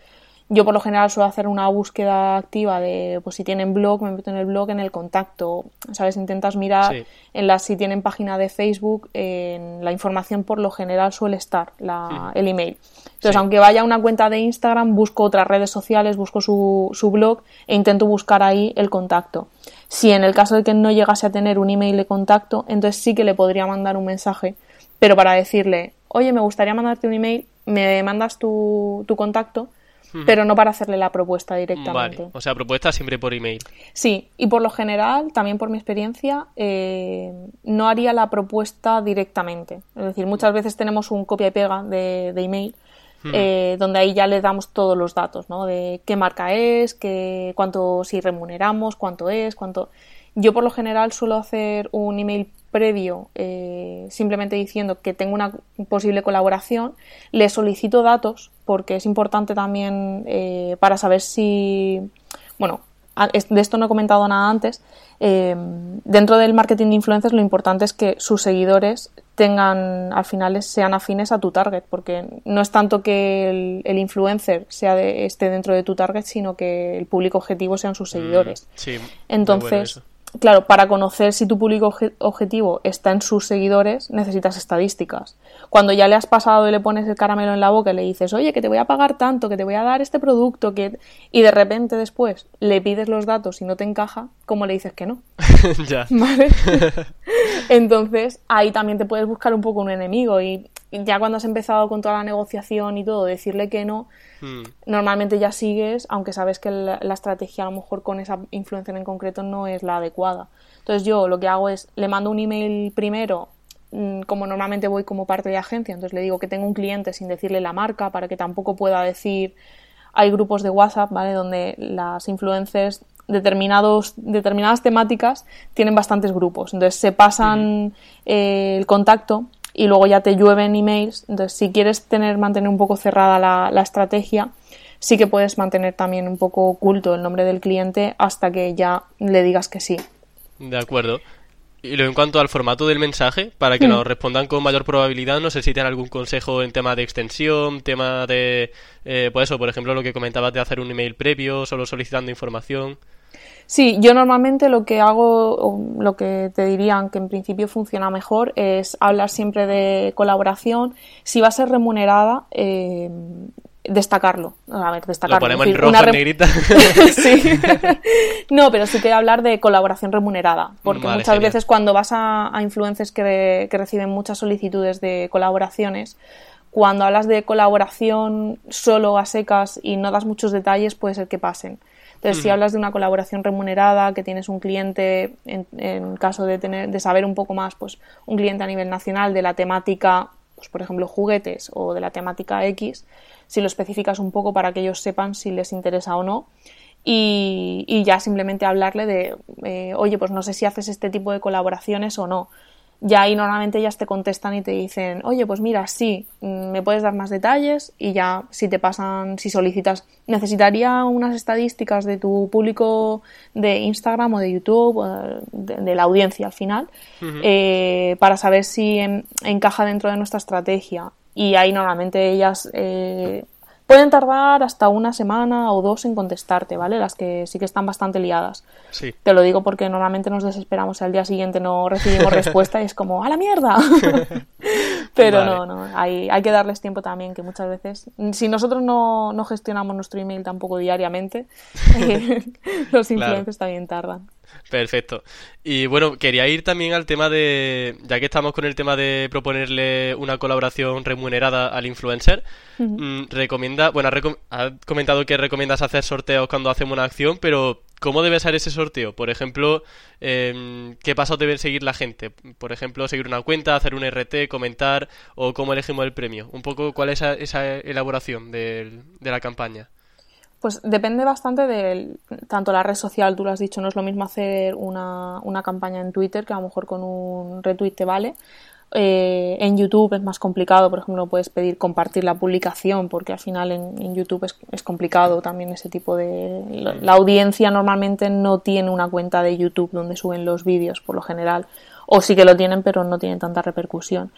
B: Yo por lo general suelo hacer una búsqueda activa de, pues si tienen blog, me meto en el blog, en el contacto, ¿sabes? Intentas mirar en las, si tienen página de Facebook, en la información por lo general suele estar la, el email. Entonces, aunque vaya a una cuenta de Instagram, busco otras redes sociales, busco su, su blog e intento buscar ahí el contacto. Si en el caso de que no llegase a tener un email de contacto, entonces sí que le podría mandar un mensaje, pero para decirle, oye, me gustaría mandarte un email, me mandas tu, tu contacto pero no para hacerle la propuesta directamente.
A: O sea, propuesta siempre por email.
B: Sí, y por lo general, también por mi experiencia, eh, no haría la propuesta directamente. Es decir, muchas veces tenemos un copia y pega de, email. Eh, donde ahí ya le damos todos los datos, ¿no? De qué marca es, qué, cuánto si remuneramos, cuánto es, cuánto. Yo por lo general suelo hacer un email previo eh, simplemente diciendo que tengo una posible colaboración, le solicito datos porque es importante también eh, para saber si, bueno, de esto no he comentado nada antes, eh, dentro del marketing de influencers lo importante es que sus seguidores tengan, al final sean afines a tu target, porque no es tanto que el, influencer sea de, esté dentro de tu target, sino que el público objetivo sean sus mm, seguidores.
A: sí,
B: Entonces, claro, para conocer si tu público objetivo está en sus seguidores, necesitas estadísticas. Cuando ya le has pasado y le pones el caramelo en la boca y le dices, oye, que te voy a pagar tanto, que te voy a dar este producto, que... y de repente después le pides los datos y no te encaja, ¿cómo le dices que no? [LAUGHS]
A: ya. [LAUGHS]
B: ¿Vale? [LAUGHS] Entonces, ahí también te puedes buscar un poco un enemigo y ya cuando has empezado con toda la negociación y todo, decirle que no, hmm. normalmente ya sigues, aunque sabes que la, estrategia a lo mejor con esa influencia en concreto no es la adecuada. Entonces yo lo que hago es, le mando un email primero, mm, como normalmente voy como parte de agencia, entonces le digo que tengo un cliente sin decirle la marca para que tampoco pueda decir, hay grupos de WhatsApp, ¿vale? Donde las influencers determinados, determinadas temáticas tienen bastantes grupos. Entonces se pasan eh, el contacto y luego ya te llueven emails. Entonces, si quieres tener, mantener un poco cerrada la, la estrategia, sí que puedes mantener también un poco oculto el nombre del cliente hasta que ya le digas que sí.
A: De acuerdo. Y luego en cuanto al formato del mensaje, para que mm. nos respondan con mayor probabilidad, no sé si tienen algún consejo en tema de extensión, tema de, eh, pues eso, por ejemplo, lo que comentabas de hacer un email previo, solo solicitando información.
B: Sí, yo normalmente lo que hago, o lo que te dirían que en principio funciona mejor, es hablar siempre de colaboración. Si va a ser remunerada, eh, destacarlo. A ver, destacarlo.
A: Lo ponemos en rojo, negrita. [LAUGHS]
B: sí. no, pero sí que hablar de colaboración remunerada. Porque muchas veces cuando vas a, a influencers que, que reciben muchas solicitudes de colaboraciones, cuando hablas de colaboración solo a secas y no das muchos detalles, puede ser que pasen. Entonces, si hablas de una colaboración remunerada, que tienes un cliente, en, caso de, tener, de saber un poco más, pues un cliente a nivel nacional de la temática, pues por ejemplo, juguetes o de la temática X, si lo especificas un poco para que ellos sepan si les interesa o no. Y, y ya simplemente hablarle de, eh, oye, pues no sé si haces este tipo de colaboraciones o no ya ahí normalmente ellas te contestan y te dicen, oye, pues mira, sí, mm, me puedes dar más detalles y ya si te pasan, si solicitas, necesitaría unas estadísticas de tu público de Instagram o de YouTube, de, la audiencia al final, eh, para saber si encaja dentro de nuestra estrategia. Y ahí normalmente ellas eh, Pueden tardar hasta una semana o dos en contestarte, ¿vale? Las que sí que están bastante liadas.
A: Sí.
B: Te lo digo porque normalmente nos desesperamos y al día siguiente no recibimos [LAUGHS] respuesta y es como, ¡a la mierda! [LAUGHS] Pero no, no, hay, hay que darles tiempo también, que muchas veces, si nosotros no, no gestionamos nuestro email tampoco diariamente, [LAUGHS] los influencers también tardan.
A: Perfecto. Y bueno, quería ir también al tema de, ya que estamos con el tema de proponerle una colaboración remunerada al influencer, mm, recomienda, bueno, ha, comentado que recomiendas hacer sorteos cuando hacemos una acción, pero ¿cómo debe ser ese sorteo? Por ejemplo, em, ¿qué pasos debe seguir la gente? Por ejemplo, seguir una cuenta, hacer un RT, comentar o cómo elegimos el premio. Un poco, ¿cuál es esa, elaboración de la campaña?
B: Pues depende bastante de tanto la red social, tú lo has dicho, no es lo mismo hacer una, una campaña en Twitter que a lo mejor con un retweet te vale. Eh, en YouTube es más complicado, por ejemplo, puedes pedir compartir la publicación porque al final en, YouTube es, es, complicado también ese tipo de... La, audiencia normalmente no tiene una cuenta de YouTube donde suben los vídeos por lo general, o sí que lo tienen pero no tienen tanta repercusión.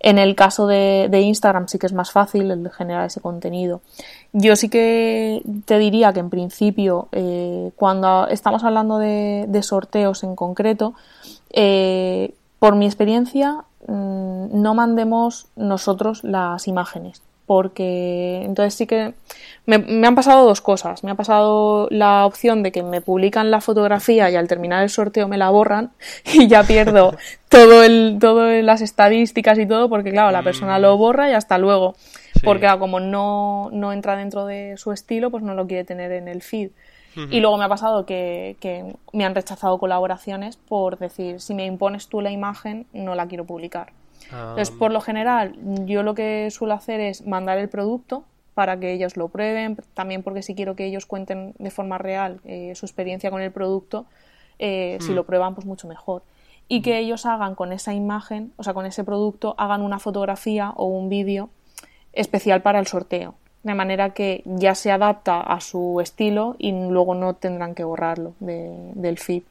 B: En el caso de, Instagram sí que es más fácil el generar ese contenido. Yo sí que te diría que en principio, eh, cuando estamos hablando de, sorteos en concreto, eh, por mi experiencia, mm, no mandemos nosotros las imágenes porque entonces sí que me, han pasado dos cosas. Me ha pasado la opción de que me publican la fotografía y al terminar el sorteo me la borran [LAUGHS] y ya pierdo todo el, todo las estadísticas y todo porque claro, la persona lo mm. borra y hasta luego. Porque como no, no entra dentro de su estilo, pues no lo quiere tener en el feed. Y luego me ha pasado que, que, me han rechazado colaboraciones por decir, si me impones tú la imagen, no la quiero publicar. Entonces, por lo general, yo lo que suelo hacer es mandar el producto para que ellos lo prueben, también porque si quiero que ellos cuenten de forma real eh, su experiencia con el producto, eh, si hmm. lo prueban, pues mucho mejor. Y que hmm. ellos hagan con esa imagen, o sea, con ese producto, hagan una fotografía o un vídeo especial para el sorteo. De manera que ya se adapta a su estilo y luego no tendrán que borrarlo del feed.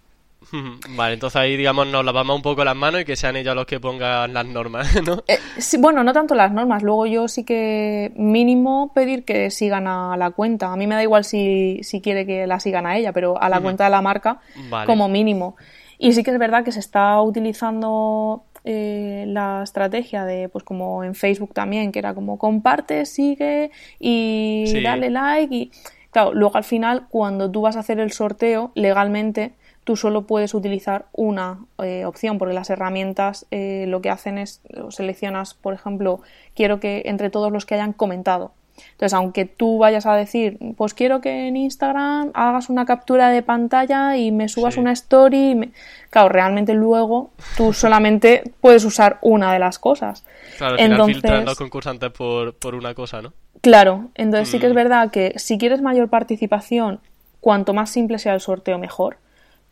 B: [LAUGHS]
A: Vale, entonces ahí, digamos, nos lavamos un poco las manos y que sean ellos los que pongan las normas, [LAUGHS] ¿no?
B: Eh, bueno, no tanto las normas. Luego yo sí que mínimo pedir que sigan a la cuenta. A mí me da igual si, si quiere que la sigan a ella, pero a la cuenta de la marca como mínimo. Y sí que es verdad que se está utilizando eh, la estrategia de, pues como en Facebook también, que era como comparte, sigue y dale like. Y claro, luego al final, cuando tú vas a hacer el sorteo, legalmente tú solo puedes utilizar una eh, opción, porque las herramientas eh, lo que hacen es, seleccionas, por ejemplo, quiero que entre todos los que hayan comentado. Entonces, aunque tú vayas a decir, pues quiero que en Instagram hagas una captura de pantalla y me subas una story, claro, realmente luego tú [LAUGHS] solamente puedes usar una de las cosas.
A: Claro, al entonces... filtran los concursantes por, por, una cosa, ¿no?
B: Claro, entonces sí que es mm. verdad que si quieres mayor participación, cuanto más simple sea el sorteo, mejor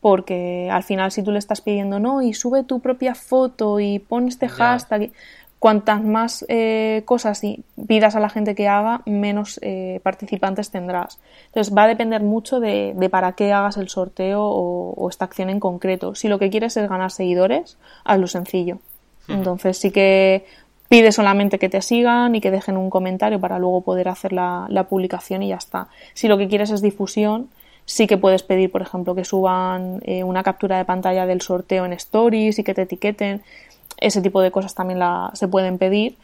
B: porque al final si tú le estás pidiendo no y sube tu propia foto y pon este hashtag cuantas más eh, cosas y pidas a la gente que haga, menos eh, participantes tendrás. Entonces va a depender mucho de, para qué hagas el sorteo o, esta acción en concreto. Si lo que quieres es ganar seguidores, hazlo sencillo. Entonces sí que pide solamente que te sigan y que dejen un comentario para luego poder hacer la, publicación y ya está. Si lo que quieres es difusión, sí que puedes pedir, por ejemplo, que suban eh, una captura de pantalla del sorteo en stories y que te etiqueten ese tipo de cosas también la, se pueden pedir.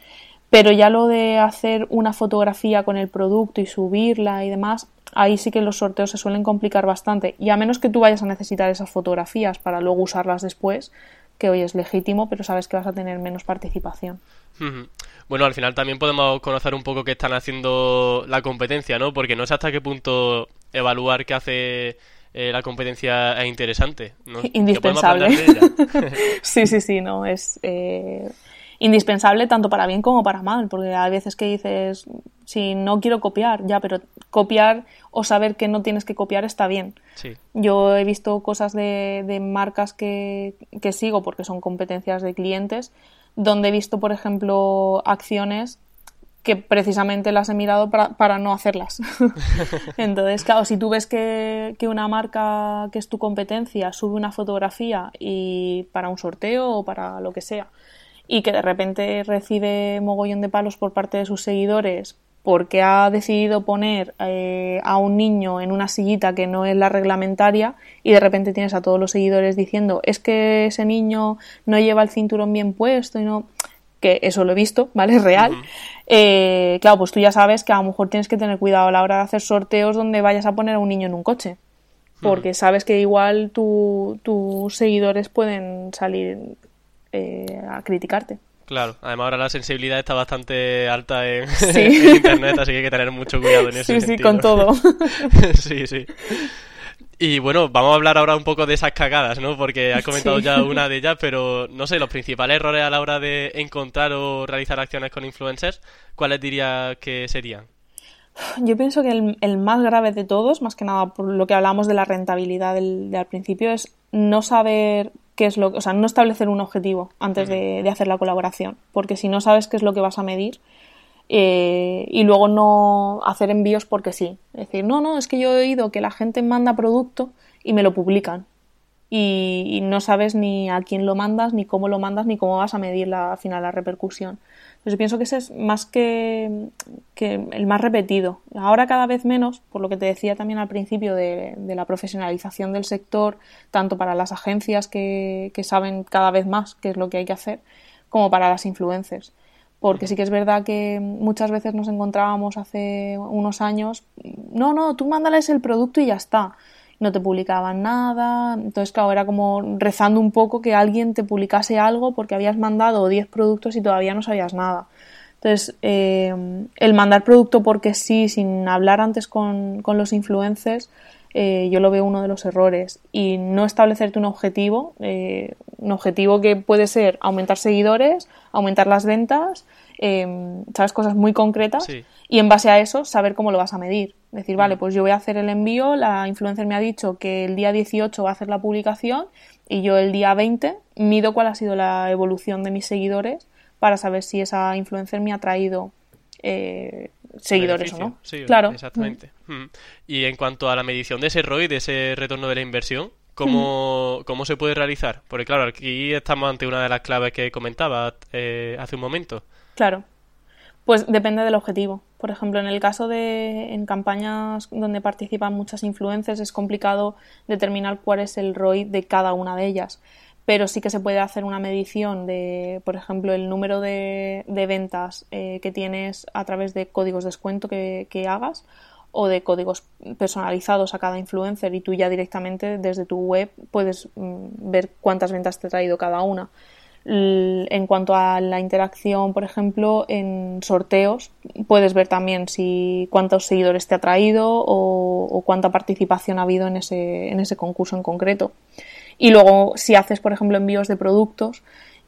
B: Pero ya lo de hacer una fotografía con el producto y subirla y demás, ahí sí que los sorteos se suelen complicar bastante. Y a menos que tú vayas a necesitar esas fotografías para luego usarlas después, que hoy es legítimo, pero sabes que vas a tener menos participación.
A: Bueno, al final también podemos conocer un poco qué están haciendo la competencia, ¿no? Porque no sé hasta qué punto evaluar qué hace eh, la competencia es interesante. [LAUGHS]
B: Indispensable. [LAUGHS] sí, sí, sí, no, es eh, indispensable tanto para bien como para mal, porque hay veces que dices, si no quiero copiar, ya, pero copiar o saber que no tienes que copiar está bien. Yo he visto cosas de, marcas que, que sigo porque son competencias de clientes, donde he visto, por ejemplo, acciones que precisamente las he mirado para, no hacerlas. [LAUGHS] Entonces, claro, si tú ves que, una marca que es tu competencia sube una fotografía y para un sorteo o para lo que sea, y que de repente recibe mogollón de palos por parte de sus seguidores porque ha decidido poner eh, a un niño en una sillita que no es la reglamentaria y de repente tienes a todos los seguidores diciendo es que ese niño no lleva el cinturón bien puesto y no que eso lo he visto, [LAUGHS] ¿vale? Es real. Eh, claro, pues tú ya sabes que a lo mejor tienes que tener cuidado a la hora de hacer sorteos donde vayas a poner a un niño en un coche. Porque sabes que igual tus seguidores pueden salir eh, a criticarte.
A: Claro, además ahora la sensibilidad está bastante alta en, [LAUGHS] internet, así que hay que tener mucho cuidado en [LAUGHS] ese
B: sí, Sí, sí, con todo.
A: sí, sí. Y bueno, vamos a hablar ahora un poco de esas cagadas, ¿no? Porque has comentado ya una de ellas, pero [LAUGHS] no sé, los principales errores a la hora de encontrar o realizar acciones con influencers, ¿cuáles dirías que serían?
B: Yo pienso que el, más grave de todos, más que nada por lo que hablamos de la rentabilidad del, al principio, es no saber qué es lo o sea, no establecer un objetivo antes de, de hacer la colaboración. Porque si no sabes qué es lo que vas a medir, eh, y luego no hacer envíos porque sí. Es decir, no, no, es que yo he oído que la gente manda producto y me lo publican. Y, no sabes ni a quién lo mandas, ni cómo lo mandas, ni cómo vas a medir la, al final la repercusión. Entonces pienso que ese es más que, el más repetido. Ahora cada vez menos, por lo que te decía también al principio de, de la profesionalización del sector, tanto para las agencias que, que saben cada vez más qué es lo que hay que hacer, como para las influencers porque sí que es verdad que muchas veces nos encontrábamos hace unos años, no, no, tú mándales el producto y ya está. No te publicaban nada, entonces claro, era como rezando un poco que alguien te publicase algo porque habías mandado 10 productos y todavía no sabías nada. Entonces, eh, el mandar producto porque sí, sin hablar antes con, con los influencers, eh, yo lo veo uno de los errores. Y no establecerte un objetivo, eh, un objetivo que puede ser aumentar seguidores, aumentar las ventas, em, sabes, cosas muy concretas, y en base a eso saber cómo lo vas a medir. Decir, vale, mm. pues yo voy a hacer el envío, la influencer me ha dicho que el día 18 va a hacer la publicación y yo el día 20 mido cuál ha sido la evolución de mis seguidores para saber si esa influencer me ha traído eh, seguidores o no.
A: Sí, claro. Exactamente. Mm. Y en cuanto a la medición de ese ROI, de ese retorno de la inversión, ¿cómo, ¿cómo se puede realizar? Porque claro, aquí estamos ante una de las claves que comentaba eh, hace un momento.
B: Claro. Pues depende del objetivo. Por ejemplo, en el caso de en campañas donde participan muchas influencers es complicado determinar cuál es el ROI de cada una de ellas pero sí que se puede hacer una medición de, por ejemplo, el número de, ventas eh, que tienes a través de códigos de descuento que, hagas o de códigos personalizados a cada influencer y tú ya directamente desde tu web puedes mm, ver cuántas ventas te ha traído cada una. En cuanto a la interacción, por ejemplo, en sorteos, puedes ver también si cuántos seguidores te ha traído o, cuánta participación ha habido en ese, en ese concurso en concreto. Y luego, si haces, por ejemplo, envíos de productos,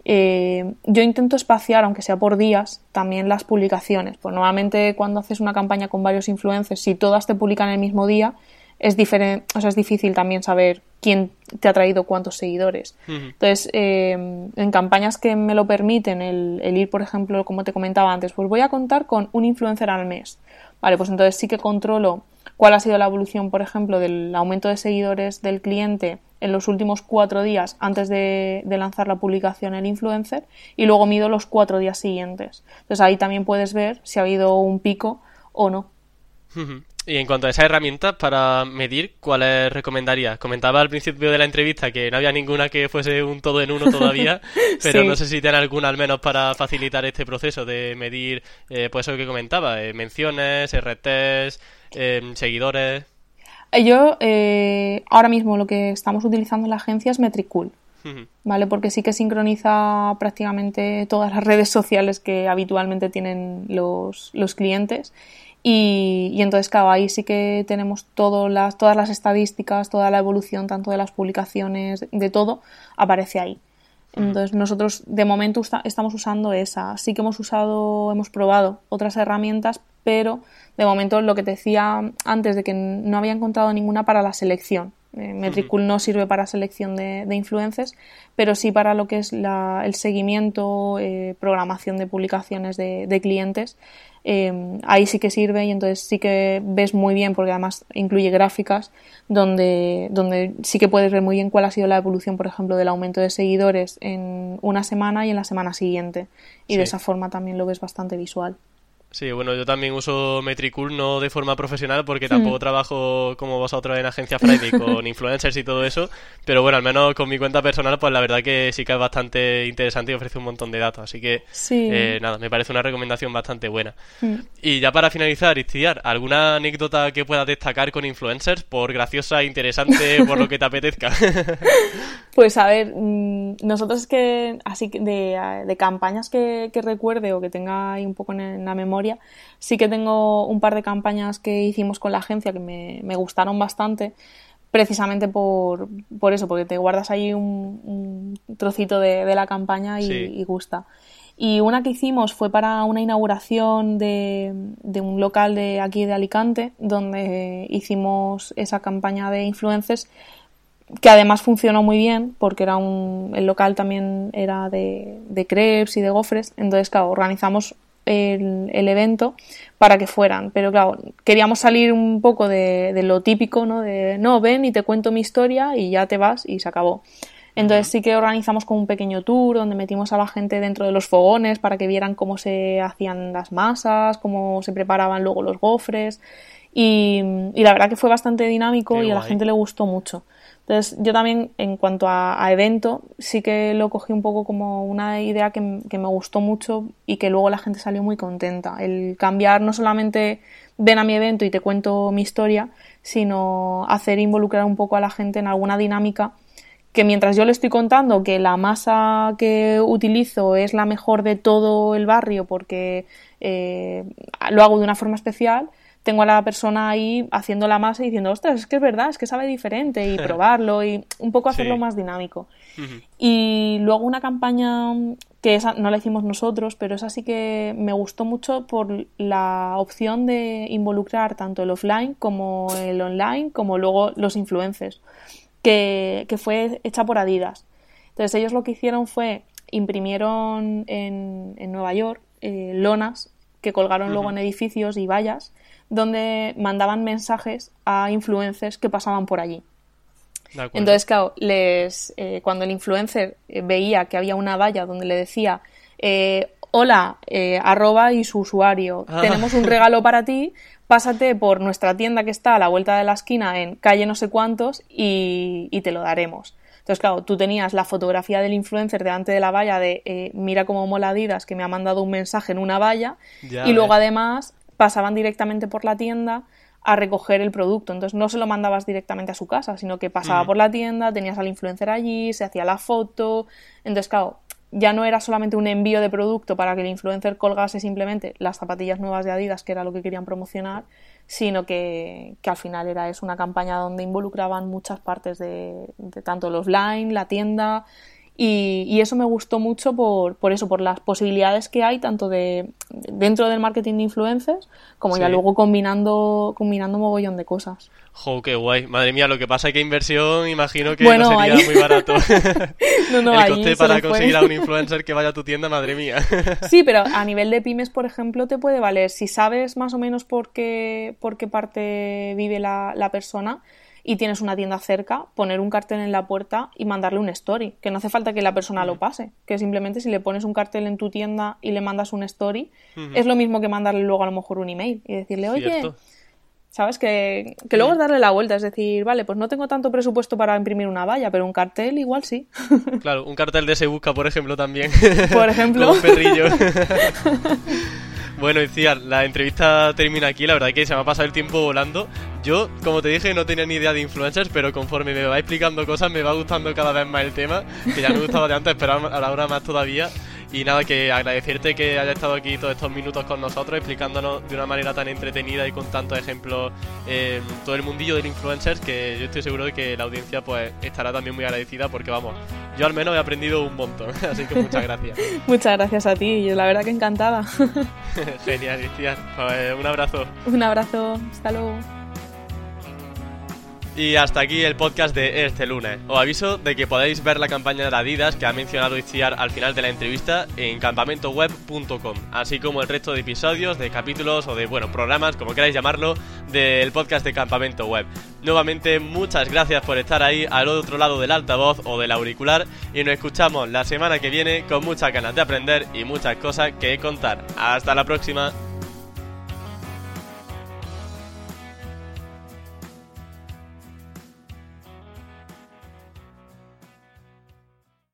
B: eh, yo intento espaciar, aunque sea por días, también las publicaciones. Pues normalmente cuando haces una campaña con varios influencers, si todas te publican el mismo día, es diferente, o sea, es difícil también saber quién te ha traído cuántos seguidores. Entonces, eh, en campañas que me lo permiten, el, el, ir, por ejemplo, como te comentaba antes, pues voy a contar con un influencer al mes. Vale, pues entonces sí que controlo cuál ha sido la evolución, por ejemplo, del aumento de seguidores del cliente en los últimos cuatro días antes de, lanzar la publicación el influencer y luego mido los cuatro días siguientes. Entonces ahí también puedes ver si ha habido un pico o no.
A: Y en cuanto a esas herramientas para medir, ¿cuáles recomendarías? Comentaba al principio de la entrevista que no había ninguna que fuese un todo en uno todavía, [LAUGHS] pero no sé si tiene alguna al menos para facilitar este proceso de medir, eh, pues eso que comentaba, eh, menciones, RTs, eh, seguidores.
B: Eh, yo eh, ahora mismo lo que estamos utilizando en la agencia es Metricool, ¿vale? Porque sí que sincroniza prácticamente todas las [LAUGHS] redes sociales que habitualmente tienen los, los clientes. Y, y, entonces, claro, ahí sí que tenemos las, todas las estadísticas, toda la evolución, tanto de las publicaciones, de todo, aparece ahí. Entonces, nosotros de momento estamos usando esa. Sí que hemos usado, hemos probado otras herramientas, pero de momento lo que te decía antes de que no había encontrado ninguna para la selección. Eh, Metricool no sirve para selección de, de, influencers, pero sí para lo que es el seguimiento, eh, programación de publicaciones de, clientes. Eh, ahí sí que sirve y entonces sí que ves muy bien, porque además incluye gráficas donde, donde sí que puedes ver muy bien cuál ha sido la evolución, por ejemplo, del aumento de seguidores en una semana y en la semana siguiente. Y de esa forma también lo ves bastante visual.
A: Sí, bueno, yo también uso Metricool no de forma profesional porque tampoco hmm. trabajo como vosotros en Agencia Friday con [LAUGHS] influencers y todo eso, pero bueno, al menos con mi cuenta personal, pues la verdad que sí que es bastante interesante y ofrece un montón de datos, así que eh, nada, me parece una recomendación bastante buena. Hmm. Y ya para finalizar, Istiar, ¿alguna anécdota que puedas destacar con influencers por graciosa, interesante, por lo que te apetezca? [LAUGHS]
B: pues a ver, mm, nosotros es que así de, de campañas que, que recuerde o que tenga ahí un poco en la memoria, Sí que tengo un par de campañas que hicimos con la agencia que me, gustaron bastante, precisamente por, eso, porque te guardas ahí un, trocito de, la campaña y, gusta. Y una que hicimos fue para una inauguración de, un local de aquí de Alicante, donde hicimos esa campaña de influencers que además funcionó muy bien porque era un, el local también era de, de crepes y de gofres, entonces claro, organizamos el, evento para que fueran. Pero claro, queríamos salir un poco de, lo típico, ¿no? De no, ven y te cuento mi historia y ya te vas y se acabó. Entonces sí que organizamos con un pequeño tour donde metimos a la gente dentro de los fogones para que vieran cómo se hacían las masas, cómo se preparaban luego los gofres. Y, la verdad que fue bastante dinámico y a la gente le gustó mucho. Entonces, yo también, en cuanto a, evento, sí que lo cogí un poco como una idea que, me gustó mucho y que luego la gente salió muy contenta. El cambiar no solamente ven a mi evento y te cuento mi historia, sino hacer involucrar un poco a la gente en alguna dinámica que mientras yo le estoy contando que la masa que utilizo es la mejor de todo el barrio porque eh, lo hago de una forma especial, tengo a la persona ahí haciendo la masa y diciendo, ostras, es que es verdad, es que sabe diferente y [LAUGHS] probarlo y un poco hacerlo más dinámico. Y luego una campaña que esa no la hicimos nosotros, pero esa sí que me gustó mucho por la opción de involucrar tanto el offline como el online, como luego los influencers, que, fue hecha por Adidas. Entonces ellos lo que hicieron fue imprimieron en, Nueva York eh, lonas que colgaron luego en edificios y vallas donde mandaban mensajes a influencers que pasaban por allí. Entonces, claro, les, eh, cuando el influencer eh, veía que había una valla donde le decía, eh, hola, arroba y su usuario, ah. tenemos un regalo para ti, pásate por nuestra tienda que está a la vuelta de la esquina en calle no sé cuántos y, te lo daremos. Entonces, claro, tú tenías la fotografía del influencer delante de la valla de mira cómo mola Adidas que me ha mandado un mensaje en una valla y luego además pasaban directamente por la tienda a recoger el producto. Entonces no se lo mandabas directamente a su casa, sino que pasaba por la tienda, tenías al influencer allí, se hacía la foto. Entonces, claro, ya no era solamente un envío de producto para que el influencer colgase simplemente las zapatillas nuevas de Adidas, que era lo que querían promocionar, sino que, al final era es una campaña donde involucraban muchas partes de, de tanto los line, la tienda, y, eso me gustó mucho por, por, eso, por las posibilidades que hay, tanto de dentro del marketing de influencers, como ya luego combinando, combinando mogollón de cosas.
A: Jo, qué guay. Madre mía, lo que pasa es que inversión, imagino que no sería muy barato. [LAUGHS] no, no, El coste para conseguir a un influencer que vaya a tu tienda, madre mía. [LAUGHS]
B: sí, pero a nivel de pymes, por ejemplo, te puede valer. Si sabes más o menos por qué, por qué parte vive la, la persona, y tienes una tienda cerca, poner un cartel en la puerta y mandarle un story, que no hace falta que la persona lo pase, que simplemente si le pones un cartel en tu tienda y le mandas un story, es lo mismo que mandarle luego a lo mejor un email y decirle, oye, ¿sabes? Que, que luego es darle la vuelta, es decir, vale, pues no tengo tanto presupuesto para imprimir una valla, pero un cartel igual sí.
A: Claro, un cartel de Se Busca, por ejemplo, también.
B: Por ejemplo. [LAUGHS]
A: un perrillo. [LAUGHS] Bueno, decía, la entrevista termina aquí, la verdad que se me ha pasado el tiempo volando. Yo, como te dije, no tenía ni idea de influencers, pero conforme me va explicando cosas, me va gustando cada vez más el tema, que ya me gustaba de antes, pero ahora más todavía. Y nada, que agradecerte que hayas estado aquí todos estos minutos con nosotros, explicándonos de una manera tan entretenida y con tantos ejemplos eh, todo el mundillo del influencers, que yo estoy seguro de que la audiencia pues estará también muy agradecida porque vamos, yo al menos he aprendido un montón, [LAUGHS] así que muchas gracias. [LAUGHS]
B: muchas gracias a ti, yo la verdad que encantada. [LAUGHS]
A: Genial, Cristian. Pues, un abrazo.
B: Un abrazo, hasta luego.
A: Y hasta aquí el podcast de este lunes. Os aviso de que podéis ver la campaña de Adidas que ha mencionado Itziar al final de la entrevista en campamentoweb.com, así como el resto de episodios, de capítulos o de, bueno, programas, como queráis llamarlo, del podcast de Campamento Web. Nuevamente, muchas gracias por estar ahí al otro lado del altavoz o del auricular y nos escuchamos la semana que viene con muchas ganas de aprender y muchas cosas que contar. Hasta la próxima.